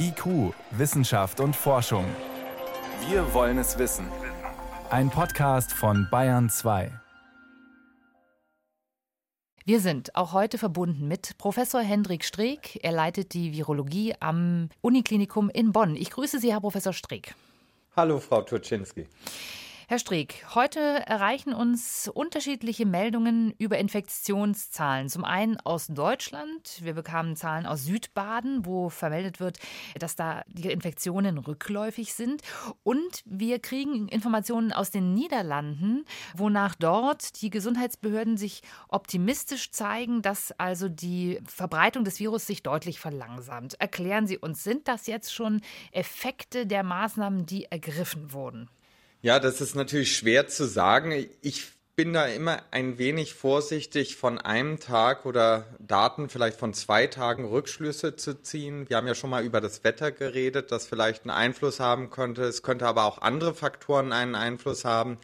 IQ, Wissenschaft und Forschung. Wir wollen es wissen. Ein Podcast von Bayern 2. Wir sind auch heute verbunden mit Professor Hendrik Streeck. Er leitet die Virologie am Uniklinikum in Bonn. Ich grüße Sie, Herr Professor Streeck. Hallo, Frau Turczynski. Herr Streeck, heute erreichen uns unterschiedliche Meldungen über Infektionszahlen. Zum einen aus Deutschland. Wir bekamen Zahlen aus Südbaden, wo vermeldet wird, dass da die Infektionen rückläufig sind. Und wir kriegen Informationen aus den Niederlanden, wonach dort die Gesundheitsbehörden sich optimistisch zeigen, dass also die Verbreitung des Virus sich deutlich verlangsamt. Erklären Sie uns, sind das jetzt schon Effekte der Maßnahmen, die ergriffen wurden? Ja, das ist natürlich schwer zu sagen. Ich bin da immer ein wenig vorsichtig, von einem Tag oder Daten vielleicht von zwei Tagen Rückschlüsse zu ziehen. Wir haben ja schon mal über das Wetter geredet, das vielleicht einen Einfluss haben könnte. Es könnte aber auch andere Faktoren einen Einfluss haben,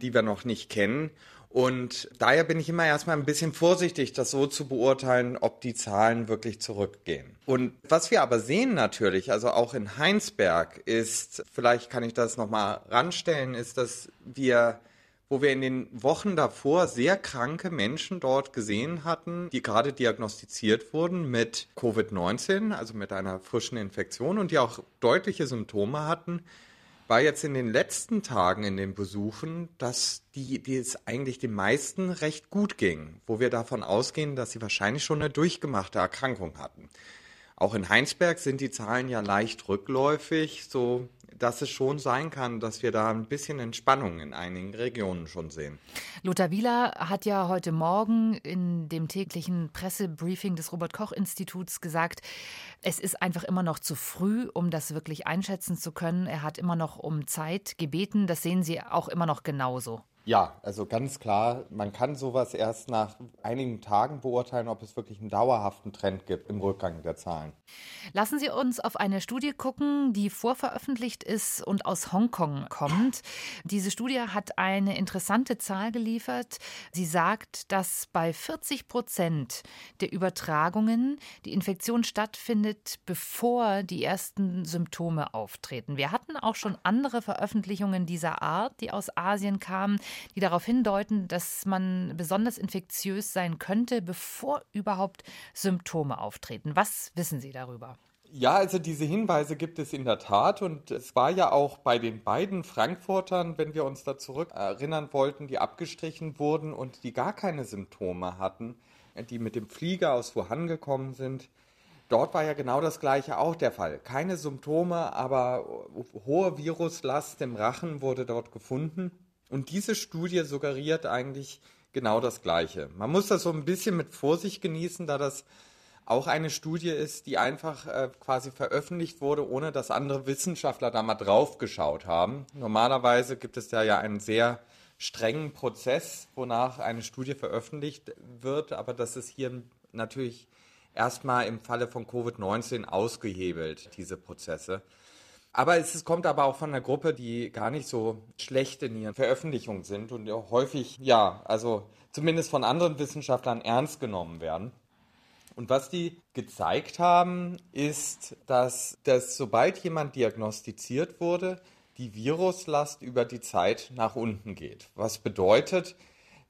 die wir noch nicht kennen. Und daher bin ich immer erstmal ein bisschen vorsichtig, das so zu beurteilen, ob die Zahlen wirklich zurückgehen. Und was wir aber sehen natürlich, also auch in Heinsberg ist, vielleicht kann ich das nochmal ranstellen, ist, dass wir wo wir in den Wochen davor sehr kranke Menschen dort gesehen hatten, die gerade diagnostiziert wurden mit Covid-19, also mit einer frischen Infektion und die auch deutliche Symptome hatten, war jetzt in den letzten Tagen in den Besuchen, dass die, die es eigentlich den meisten recht gut ging, wo wir davon ausgehen, dass sie wahrscheinlich schon eine durchgemachte Erkrankung hatten. Auch in Heinsberg sind die Zahlen ja leicht rückläufig, so dass es schon sein kann, dass wir da ein bisschen Entspannung in einigen Regionen schon sehen. Lothar Wieler hat ja heute Morgen in dem täglichen Pressebriefing des Robert Koch Instituts gesagt, es ist einfach immer noch zu früh, um das wirklich einschätzen zu können. Er hat immer noch um Zeit gebeten. Das sehen Sie auch immer noch genauso. Ja, also ganz klar, man kann sowas erst nach einigen Tagen beurteilen, ob es wirklich einen dauerhaften Trend gibt im Rückgang der Zahlen. Lassen Sie uns auf eine Studie gucken, die vorveröffentlicht ist und aus Hongkong kommt. Diese Studie hat eine interessante Zahl geliefert. Sie sagt, dass bei 40 Prozent der Übertragungen die Infektion stattfindet, bevor die ersten Symptome auftreten. Wir hatten auch schon andere Veröffentlichungen dieser Art, die aus Asien kamen die darauf hindeuten, dass man besonders infektiös sein könnte, bevor überhaupt Symptome auftreten. Was wissen Sie darüber? Ja, also diese Hinweise gibt es in der Tat und es war ja auch bei den beiden Frankfurtern, wenn wir uns da zurück erinnern wollten, die abgestrichen wurden und die gar keine Symptome hatten, die mit dem Flieger aus Wuhan gekommen sind. Dort war ja genau das gleiche auch der Fall. Keine Symptome, aber hohe Viruslast im Rachen wurde dort gefunden. Und diese Studie suggeriert eigentlich genau das Gleiche. Man muss das so ein bisschen mit Vorsicht genießen, da das auch eine Studie ist, die einfach äh, quasi veröffentlicht wurde, ohne dass andere Wissenschaftler da mal drauf geschaut haben. Normalerweise gibt es da ja einen sehr strengen Prozess, wonach eine Studie veröffentlicht wird, aber das ist hier natürlich erstmal im Falle von Covid-19 ausgehebelt, diese Prozesse. Aber es kommt aber auch von einer Gruppe, die gar nicht so schlecht in ihren Veröffentlichungen sind und häufig, ja, also zumindest von anderen Wissenschaftlern ernst genommen werden. Und was die gezeigt haben, ist, dass, dass sobald jemand diagnostiziert wurde, die Viruslast über die Zeit nach unten geht. Was bedeutet,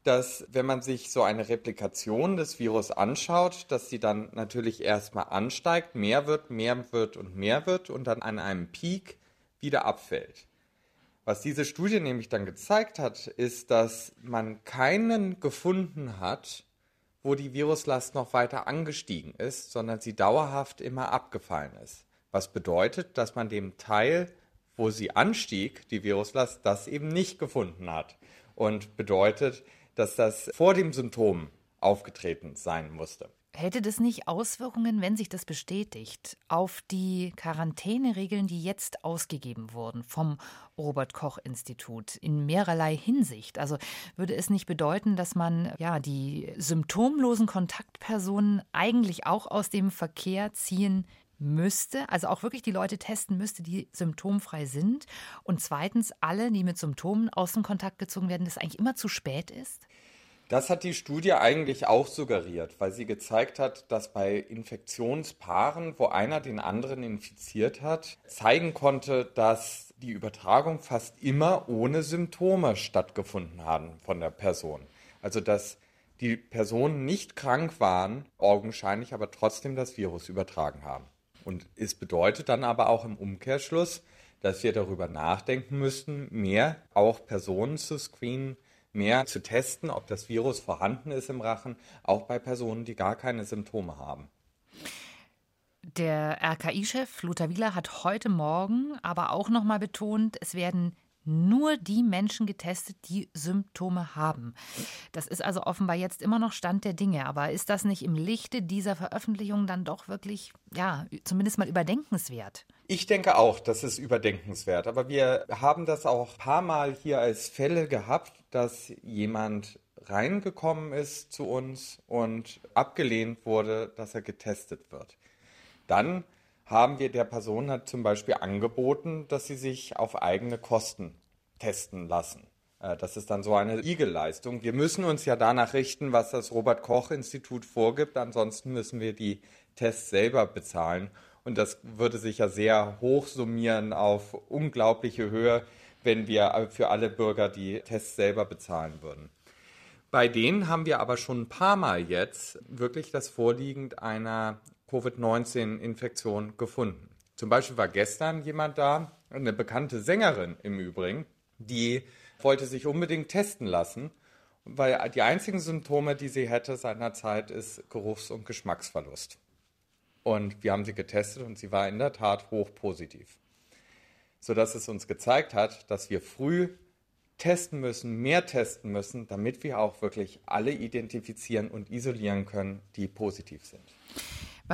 dass wenn man sich so eine Replikation des Virus anschaut, dass sie dann natürlich erstmal ansteigt, mehr wird, mehr wird und mehr wird und dann an einem Peak wieder abfällt. Was diese Studie nämlich dann gezeigt hat, ist, dass man keinen gefunden hat, wo die Viruslast noch weiter angestiegen ist, sondern sie dauerhaft immer abgefallen ist. Was bedeutet, dass man dem Teil, wo sie anstieg, die Viruslast, das eben nicht gefunden hat. Und bedeutet, dass das vor dem Symptom aufgetreten sein musste. Hätte das nicht Auswirkungen, wenn sich das bestätigt, auf die Quarantäneregeln, die jetzt ausgegeben wurden vom Robert Koch Institut in mehrerlei Hinsicht? Also würde es nicht bedeuten, dass man ja die symptomlosen Kontaktpersonen eigentlich auch aus dem Verkehr ziehen müsste, also auch wirklich die Leute testen müsste, die symptomfrei sind. Und zweitens, alle, die mit Symptomen aus dem Kontakt gezogen werden, dass eigentlich immer zu spät ist? Das hat die Studie eigentlich auch suggeriert, weil sie gezeigt hat, dass bei Infektionspaaren, wo einer den anderen infiziert hat, zeigen konnte, dass die Übertragung fast immer ohne Symptome stattgefunden haben von der Person. Also dass die Personen nicht krank waren, augenscheinlich aber trotzdem das Virus übertragen haben. Und es bedeutet dann aber auch im Umkehrschluss, dass wir darüber nachdenken müssten, mehr auch Personen zu screenen, mehr zu testen, ob das Virus vorhanden ist im Rachen, auch bei Personen, die gar keine Symptome haben. Der RKI-Chef Lothar Wieler hat heute Morgen aber auch noch mal betont, es werden nur die Menschen getestet, die Symptome haben. Das ist also offenbar jetzt immer noch Stand der Dinge. Aber ist das nicht im Lichte dieser Veröffentlichung dann doch wirklich, ja, zumindest mal überdenkenswert? Ich denke auch, das ist überdenkenswert. Aber wir haben das auch ein paar Mal hier als Fälle gehabt, dass jemand reingekommen ist zu uns und abgelehnt wurde, dass er getestet wird. Dann haben wir der Person halt zum Beispiel angeboten, dass sie sich auf eigene Kosten testen lassen. Äh, das ist dann so eine Igelleistung. Wir müssen uns ja danach richten, was das Robert Koch Institut vorgibt. Ansonsten müssen wir die Tests selber bezahlen. Und das würde sich ja sehr hoch summieren auf unglaubliche Höhe, wenn wir für alle Bürger die Tests selber bezahlen würden. Bei denen haben wir aber schon ein paar Mal jetzt wirklich das Vorliegen einer Covid-19-Infektion gefunden. Zum Beispiel war gestern jemand da, eine bekannte Sängerin im Übrigen, die wollte sich unbedingt testen lassen, weil die einzigen Symptome, die sie hätte seinerzeit, ist Geruchs- und Geschmacksverlust. Und wir haben sie getestet und sie war in der Tat hochpositiv. Sodass es uns gezeigt hat, dass wir früh testen müssen, mehr testen müssen, damit wir auch wirklich alle identifizieren und isolieren können, die positiv sind.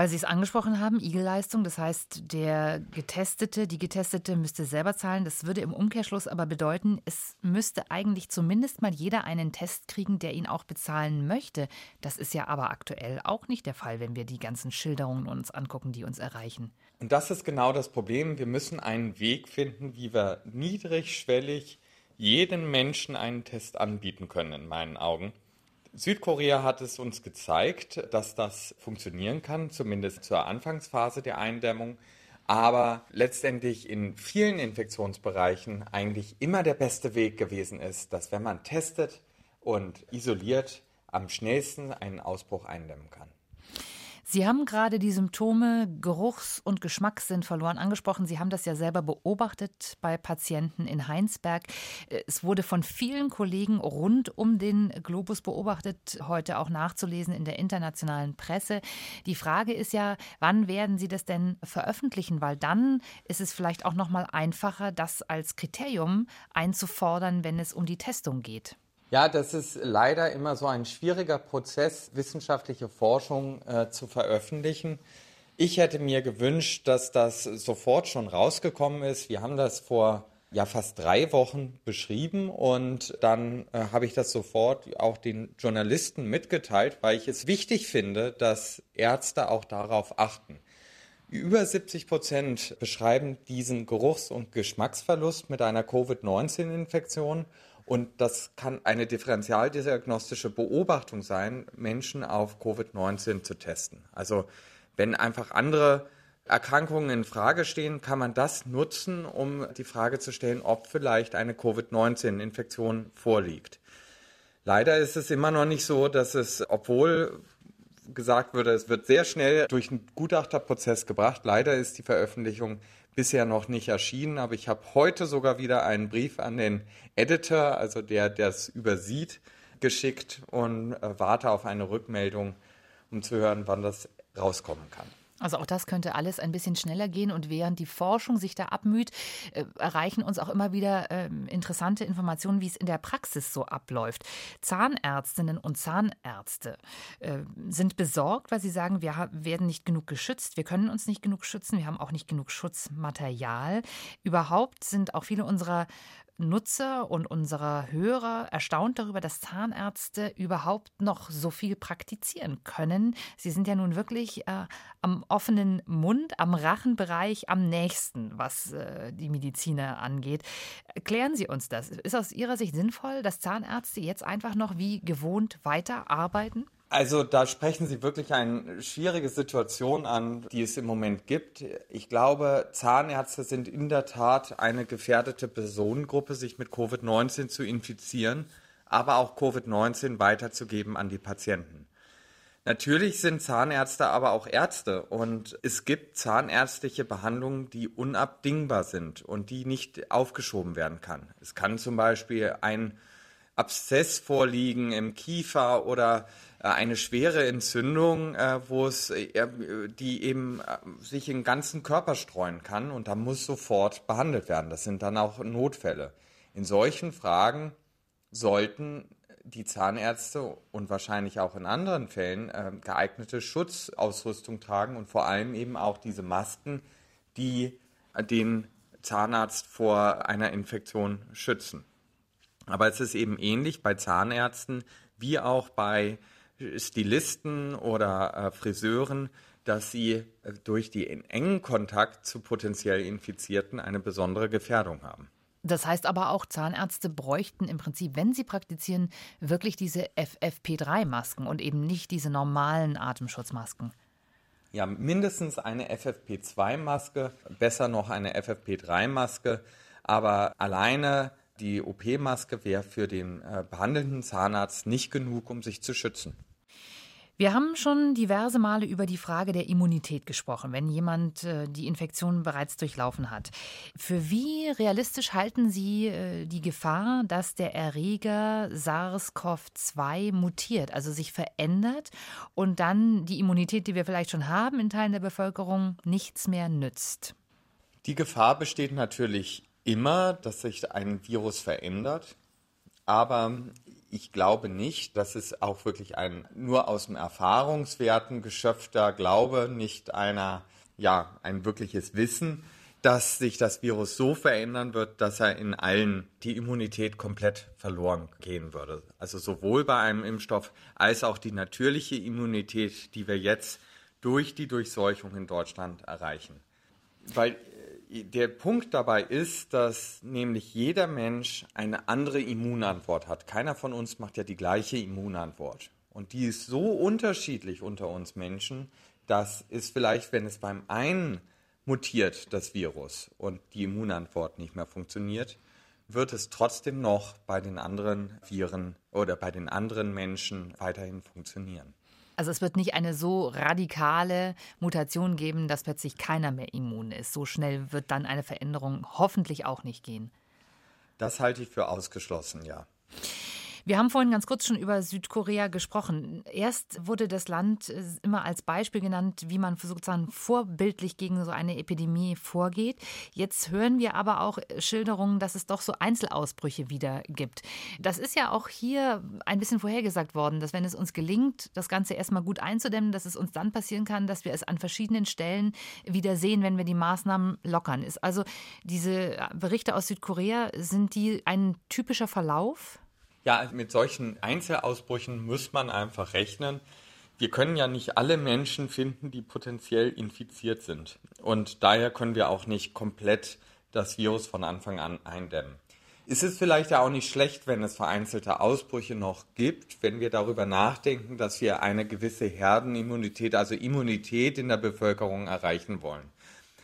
Weil Sie es angesprochen haben, Igelleistung, das heißt, der Getestete, die Getestete müsste selber zahlen. Das würde im Umkehrschluss aber bedeuten, es müsste eigentlich zumindest mal jeder einen Test kriegen, der ihn auch bezahlen möchte. Das ist ja aber aktuell auch nicht der Fall, wenn wir die ganzen Schilderungen uns angucken, die uns erreichen. Und das ist genau das Problem. Wir müssen einen Weg finden, wie wir niedrigschwellig jedem Menschen einen Test anbieten können, in meinen Augen. Südkorea hat es uns gezeigt, dass das funktionieren kann, zumindest zur Anfangsphase der Eindämmung. Aber letztendlich in vielen Infektionsbereichen eigentlich immer der beste Weg gewesen ist, dass wenn man testet und isoliert, am schnellsten einen Ausbruch eindämmen kann. Sie haben gerade die Symptome Geruchs- und Geschmackssinn verloren angesprochen. Sie haben das ja selber beobachtet bei Patienten in Heinsberg. Es wurde von vielen Kollegen rund um den Globus beobachtet, heute auch nachzulesen in der internationalen Presse. Die Frage ist ja, wann werden Sie das denn veröffentlichen? Weil dann ist es vielleicht auch noch mal einfacher, das als Kriterium einzufordern, wenn es um die Testung geht. Ja, das ist leider immer so ein schwieriger Prozess, wissenschaftliche Forschung äh, zu veröffentlichen. Ich hätte mir gewünscht, dass das sofort schon rausgekommen ist. Wir haben das vor ja fast drei Wochen beschrieben und dann äh, habe ich das sofort auch den Journalisten mitgeteilt, weil ich es wichtig finde, dass Ärzte auch darauf achten. Über 70 Prozent beschreiben diesen Geruchs- und Geschmacksverlust mit einer Covid-19-Infektion und das kann eine differentialdiagnostische Beobachtung sein, Menschen auf Covid-19 zu testen. Also wenn einfach andere Erkrankungen in Frage stehen, kann man das nutzen, um die Frage zu stellen, ob vielleicht eine Covid-19-Infektion vorliegt. Leider ist es immer noch nicht so, dass es, obwohl gesagt würde, es wird sehr schnell durch einen Gutachterprozess gebracht, leider ist die Veröffentlichung bisher noch nicht erschienen, aber ich habe heute sogar wieder einen Brief an den Editor, also der das übersieht, geschickt und äh, warte auf eine Rückmeldung, um zu hören, wann das rauskommen kann. Also auch das könnte alles ein bisschen schneller gehen und während die Forschung sich da abmüht, äh, erreichen uns auch immer wieder äh, interessante Informationen, wie es in der Praxis so abläuft. Zahnärztinnen und Zahnärzte äh, sind besorgt, weil sie sagen, wir werden nicht genug geschützt, wir können uns nicht genug schützen, wir haben auch nicht genug Schutzmaterial. Überhaupt sind auch viele unserer Nutzer und unserer Hörer erstaunt darüber, dass Zahnärzte überhaupt noch so viel praktizieren können. Sie sind ja nun wirklich äh, am offenen Mund, am Rachenbereich am nächsten, was äh, die Mediziner angeht. Erklären Sie uns das. Ist aus Ihrer Sicht sinnvoll, dass Zahnärzte jetzt einfach noch wie gewohnt weiterarbeiten? Also da sprechen Sie wirklich eine schwierige Situation an, die es im Moment gibt. Ich glaube, Zahnärzte sind in der Tat eine gefährdete Personengruppe, sich mit Covid-19 zu infizieren, aber auch Covid-19 weiterzugeben an die Patienten. Natürlich sind Zahnärzte aber auch Ärzte und es gibt zahnärztliche Behandlungen, die unabdingbar sind und die nicht aufgeschoben werden kann. Es kann zum Beispiel ein Abszess vorliegen im Kiefer oder eine schwere Entzündung, äh, wo es, äh, die eben sich im ganzen Körper streuen kann und da muss sofort behandelt werden. Das sind dann auch Notfälle. In solchen Fragen sollten die Zahnärzte und wahrscheinlich auch in anderen Fällen geeignete Schutzausrüstung tragen und vor allem eben auch diese Masken, die den Zahnarzt vor einer Infektion schützen. Aber es ist eben ähnlich bei Zahnärzten wie auch bei Stilisten oder äh, Friseuren, dass sie äh, durch den engen Kontakt zu potenziell Infizierten eine besondere Gefährdung haben. Das heißt aber auch, Zahnärzte bräuchten im Prinzip, wenn sie praktizieren, wirklich diese FFP3-Masken und eben nicht diese normalen Atemschutzmasken. Ja, mindestens eine FFP2-Maske, besser noch eine FFP3-Maske, aber alleine die OP-Maske wäre für den äh, behandelnden Zahnarzt nicht genug, um sich zu schützen. Wir haben schon diverse Male über die Frage der Immunität gesprochen, wenn jemand äh, die Infektion bereits durchlaufen hat. Für wie realistisch halten Sie äh, die Gefahr, dass der Erreger SARS-CoV-2 mutiert, also sich verändert und dann die Immunität, die wir vielleicht schon haben in Teilen der Bevölkerung, nichts mehr nützt? Die Gefahr besteht natürlich immer, dass sich ein Virus verändert. Aber ich glaube nicht, dass es auch wirklich ein nur aus dem Erfahrungswerten geschöpfter Glaube, nicht einer, ja, ein wirkliches Wissen, dass sich das Virus so verändern wird, dass er in allen die Immunität komplett verloren gehen würde. Also sowohl bei einem Impfstoff als auch die natürliche Immunität, die wir jetzt durch die Durchseuchung in Deutschland erreichen. Weil der Punkt dabei ist, dass nämlich jeder Mensch eine andere Immunantwort hat. Keiner von uns macht ja die gleiche Immunantwort. Und die ist so unterschiedlich unter uns Menschen, dass es vielleicht, wenn es beim einen mutiert, das Virus, und die Immunantwort nicht mehr funktioniert, wird es trotzdem noch bei den anderen Viren oder bei den anderen Menschen weiterhin funktionieren. Also es wird nicht eine so radikale Mutation geben, dass plötzlich keiner mehr immun ist. So schnell wird dann eine Veränderung hoffentlich auch nicht gehen. Das halte ich für ausgeschlossen, ja. Wir haben vorhin ganz kurz schon über Südkorea gesprochen. Erst wurde das Land äh, immer als Beispiel genannt, wie man sozusagen vorbildlich gegen so eine Epidemie vorgeht. Jetzt hören wir aber auch Schilderungen, dass es doch so Einzelausbrüche wieder gibt. Das ist ja auch hier ein bisschen vorhergesagt worden, dass wenn es uns gelingt, das Ganze erstmal gut einzudämmen, dass es uns dann passieren kann, dass wir es an verschiedenen Stellen wieder sehen, wenn wir die Maßnahmen lockern. Ist also diese Berichte aus Südkorea, sind die ein typischer Verlauf? Ja, mit solchen Einzelausbrüchen muss man einfach rechnen. Wir können ja nicht alle Menschen finden, die potenziell infiziert sind. Und daher können wir auch nicht komplett das Virus von Anfang an eindämmen. Ist es vielleicht ja auch nicht schlecht, wenn es vereinzelte Ausbrüche noch gibt, wenn wir darüber nachdenken, dass wir eine gewisse Herdenimmunität, also Immunität in der Bevölkerung erreichen wollen.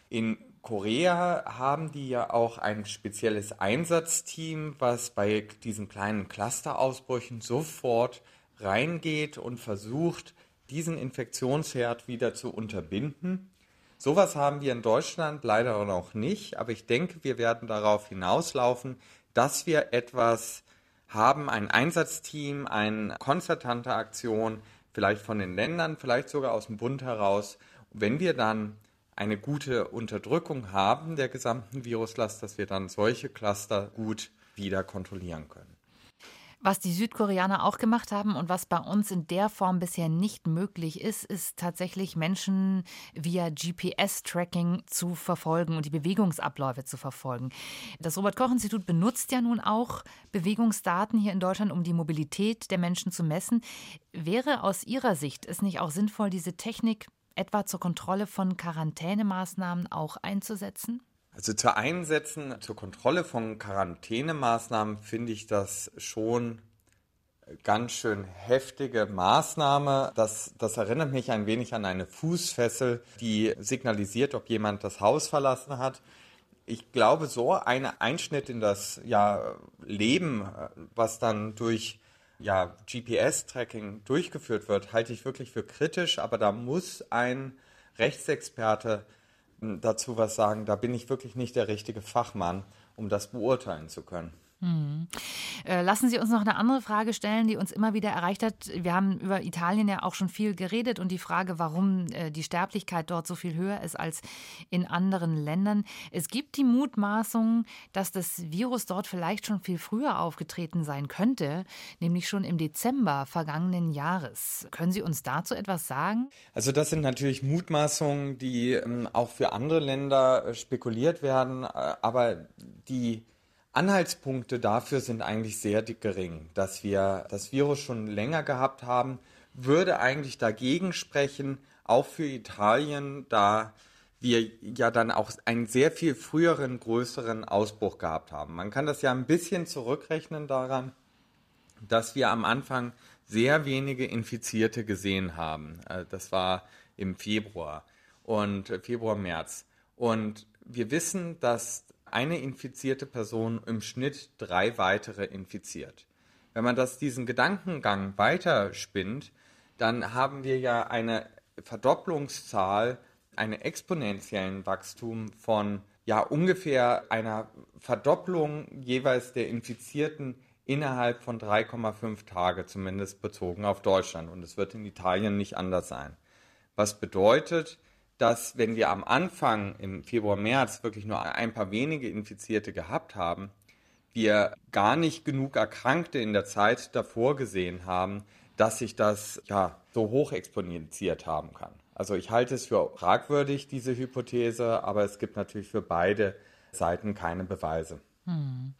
In Korea haben die ja auch ein spezielles Einsatzteam, was bei diesen kleinen Clusterausbrüchen sofort reingeht und versucht, diesen Infektionsherd wieder zu unterbinden. Sowas haben wir in Deutschland leider noch nicht, aber ich denke, wir werden darauf hinauslaufen, dass wir etwas haben, ein Einsatzteam, eine konzertante Aktion, vielleicht von den Ländern, vielleicht sogar aus dem Bund heraus. Wenn wir dann eine gute Unterdrückung haben der gesamten Viruslast, dass wir dann solche Cluster gut wieder kontrollieren können. Was die Südkoreaner auch gemacht haben und was bei uns in der Form bisher nicht möglich ist, ist tatsächlich Menschen via GPS-Tracking zu verfolgen und die Bewegungsabläufe zu verfolgen. Das Robert-Koch-Institut benutzt ja nun auch Bewegungsdaten hier in Deutschland, um die Mobilität der Menschen zu messen. Wäre aus Ihrer Sicht es nicht auch sinnvoll, diese Technik etwa zur Kontrolle von Quarantänemaßnahmen auch einzusetzen? Also zu Einsetzen, zur Kontrolle von Quarantänemaßnahmen finde ich das schon ganz schön heftige Maßnahme. Das, das erinnert mich ein wenig an eine Fußfessel, die signalisiert, ob jemand das Haus verlassen hat. Ich glaube, so ein Einschnitt in das ja, Leben, was dann durch ja, GPS-Tracking durchgeführt wird, halte ich wirklich für kritisch. Aber da muss ein Rechtsexperte hm, dazu was sagen. Da bin ich wirklich nicht der richtige Fachmann, um das beurteilen zu können. Hm. Lassen Sie uns noch eine andere Frage stellen, die uns immer wieder erreicht hat. Wir haben über Italien ja auch schon viel geredet und die Frage, warum äh, die Sterblichkeit dort so viel höher ist als in anderen Ländern. Es gibt die Mutmaßung, dass das Virus dort vielleicht schon viel früher aufgetreten sein könnte, nämlich schon im Dezember vergangenen Jahres. Können Sie uns dazu etwas sagen? Also das sind natürlich Mutmaßungen, die ähm, auch für andere Länder äh, spekuliert werden, aber die Anhaltspunkte dafür sind eigentlich sehr gering. Dass wir das Virus schon länger gehabt haben, würde eigentlich dagegen sprechen, auch für Italien, da wir ja dann auch einen sehr viel früheren, größeren Ausbruch gehabt haben. Man kann das ja ein bisschen zurückrechnen daran, dass wir am Anfang sehr wenige Infizierte gesehen haben. Äh, das war im Februar und äh, Februar, März. Und wir wissen, dass eine infizierte Person im Schnitt drei weitere infiziert. Wenn man das diesen Gedankengang weiterspinnt, dann haben wir ja eine Verdopplungszahl, einen exponentiellen Wachstum von ja ungefähr einer Verdopplung jeweils der Infizierten innerhalb von 3,5 Tage, zumindest bezogen auf Deutschland. Und es wird in Italien nicht anders sein. Was bedeutet, dass wenn wir am Anfang im Februar, März wirklich nur ein paar wenige Infizierte gehabt haben, wir gar nicht genug Erkrankte in der Zeit davor gesehen haben, dass sich das ja so hoch exponentiert haben kann. Also ich halte es für fragwürdig, diese Hypothese, aber es gibt natürlich für beide Seiten keine Beweise. Hm.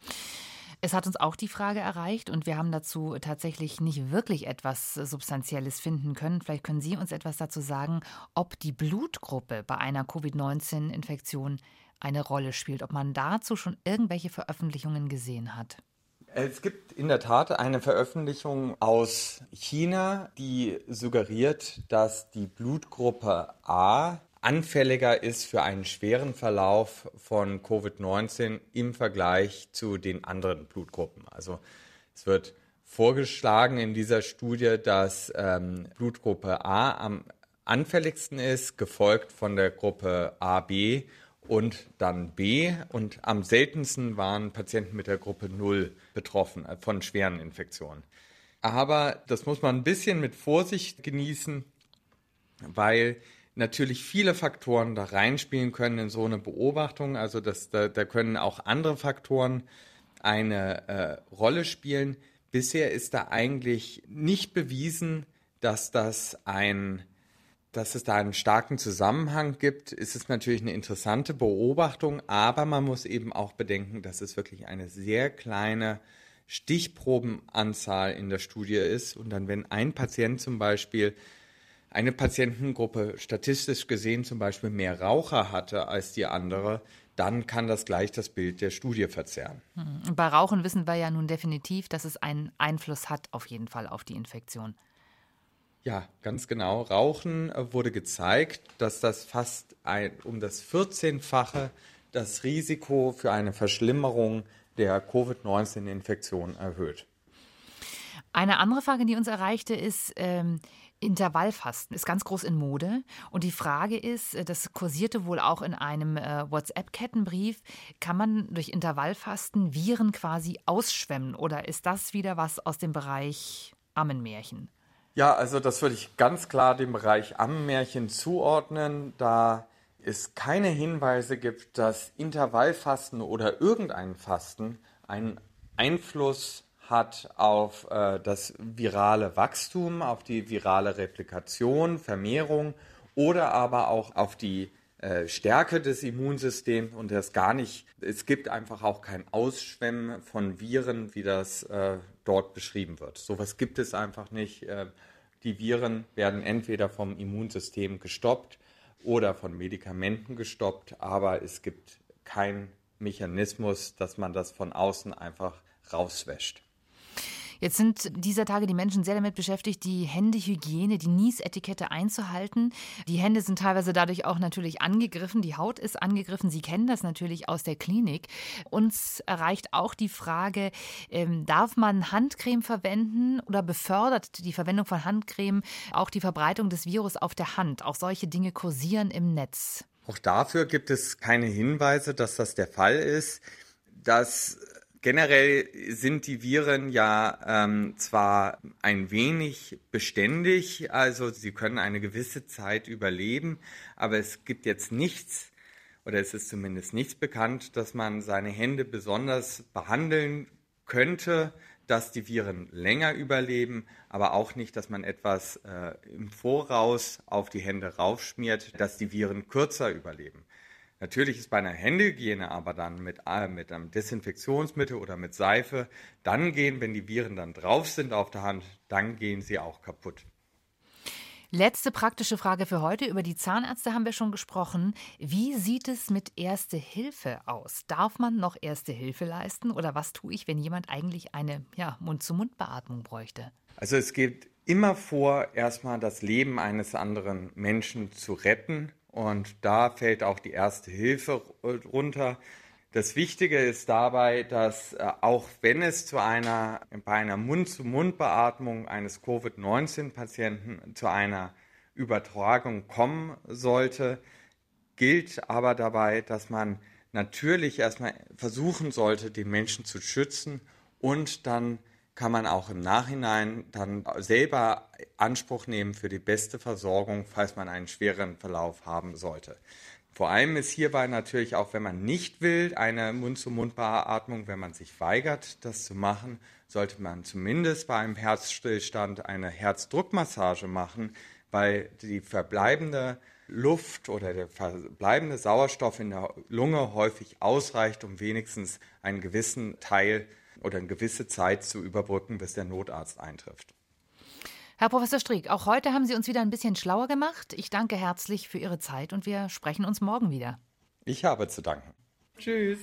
Es hat uns auch die Frage erreicht und wir haben dazu tatsächlich nicht wirklich etwas Substanzielles finden können. Vielleicht können Sie uns etwas dazu sagen, ob die Blutgruppe bei einer Covid-19-Infektion eine Rolle spielt, ob man dazu schon irgendwelche Veröffentlichungen gesehen hat. Es gibt in der Tat eine Veröffentlichung aus China, die suggeriert, dass die Blutgruppe A anfälliger ist für einen schweren Verlauf von Covid-19 im Vergleich zu den anderen Blutgruppen. Also es wird vorgeschlagen in dieser Studie, dass ähm, Blutgruppe A am anfälligsten ist, gefolgt von der Gruppe AB und dann B. Und am seltensten waren Patienten mit der Gruppe 0 betroffen äh, von schweren Infektionen. Aber das muss man ein bisschen mit Vorsicht genießen, weil natürlich viele Faktoren da reinspielen können in so eine Beobachtung. Also das, da, da können auch andere Faktoren eine äh, Rolle spielen. Bisher ist da eigentlich nicht bewiesen, dass das ein dass es da einen starken Zusammenhang gibt, ist es natürlich eine interessante Beobachtung, aber man muss eben auch bedenken, dass es wirklich eine sehr kleine Stichprobenanzahl in der Studie ist. Und dann, wenn ein Patient zum Beispiel eine Patientengruppe statistisch gesehen zum Beispiel mehr Raucher hatte als die andere, dann kann das gleich das Bild der Studie verzerren. Hm. Bei Rauchen wissen wir ja nun definitiv, dass es einen Einfluss hat auf jeden Fall auf die Infektion. Ja, ganz genau. Rauchen äh, wurde gezeigt, dass das fast ein, um das 14-fache das Risiko für eine Verschlimmerung der Covid-19-Infektion erhöht. Eine andere Frage, die uns erreichte, ist, ähm, Intervallfasten ist ganz groß in Mode. Und die Frage ist, äh, das kursierte wohl auch in einem äh, WhatsApp-Kettenbrief, kann man durch Intervallfasten Viren quasi ausschwemmen? Oder ist das wieder was aus dem Bereich Ammenmärchen? Ja, also das würde ich ganz klar dem Bereich Ammenmärchen zuordnen, da es keine Hinweise gibt, dass Intervallfasten oder irgendein Fasten einen Einfluss hat auf äh, das virale Wachstum, auf die virale Replikation, Vermehrung oder aber auch auf die äh, Stärke des Immunsystems und das gar nicht, es gibt einfach auch kein Ausschwemmen von Viren, wie das äh, dort beschrieben wird. Sowas gibt es einfach nicht. Äh, Die Viren werden entweder vom Immunsystem gestoppt oder von Medikamenten gestoppt, aber es gibt keinen Mechanismus, dass man das von außen einfach rauswäscht. Jetzt sind dieser Tage die Menschen sehr damit beschäftigt, die Händehygiene, die Niesetikette einzuhalten. Die Hände sind teilweise dadurch auch natürlich angegriffen. Die Haut ist angegriffen. Sie kennen das natürlich aus der Klinik. Uns erreicht auch die Frage, ähm, darf man Handcreme verwenden oder befördert die Verwendung von Handcreme auch die Verbreitung des Virus auf der Hand? Auch solche Dinge kursieren im Netz. Auch dafür gibt es keine Hinweise, dass das der Fall ist. Das Generell sind die Viren ja ähm, zwar ein wenig beständig, also sie können eine gewisse Zeit überleben, aber es gibt jetzt nichts, oder es ist zumindest nichts bekannt, dass man seine Hände besonders behandeln könnte, dass die Viren länger überleben, aber auch nicht, dass man etwas äh, im Voraus auf die Hände raufschmiert, dass die Viren kürzer überleben. Natürlich ist bei einer Händehygiene aber dann mit, äh, mit einem Desinfektionsmittel oder mit Seife, dann gehen, wenn die Viren dann drauf sind auf der Hand, dann gehen sie auch kaputt. Letzte praktische Frage für heute. Über die Zahnärzte haben wir schon gesprochen. Wie sieht es mit Erste Hilfe aus? Darf man noch Erste Hilfe leisten? Oder was tue ich, wenn jemand eigentlich eine ja, Mund-zu-Mund-Beatmung bräuchte? Also es geht immer vor, erstmal das Leben eines anderen Menschen zu retten. Und da fällt auch die erste Hilfe runter. Das Wichtige ist dabei, dass äh, auch wenn es zu einer, bei einer Mund-zu-Mund-Beatmung eines Covid-19-Patienten zu einer Übertragung kommen sollte, gilt aber dabei, dass man natürlich erstmal versuchen sollte, den Menschen zu schützen und dann kann man auch im Nachhinein dann selber Anspruch nehmen für die beste Versorgung, falls man einen schweren Verlauf haben sollte. Vor allem ist hierbei natürlich auch, wenn man nicht will, eine Mund-zu-Mund-Beatmung, wenn man sich weigert, das zu machen, sollte man zumindest bei einem Herzstillstand eine Herzdruckmassage machen, weil die verbleibende Luft oder der verbleibende Sauerstoff in der Lunge häufig ausreicht, um wenigstens einen gewissen Teil oder eine gewisse Zeit zu überbrücken, bis der Notarzt eintrifft. Herr Professor Strick, auch heute haben Sie uns wieder ein bisschen schlauer gemacht. Ich danke herzlich für Ihre Zeit und wir sprechen uns morgen wieder. Ich habe zu danken. Tschüss.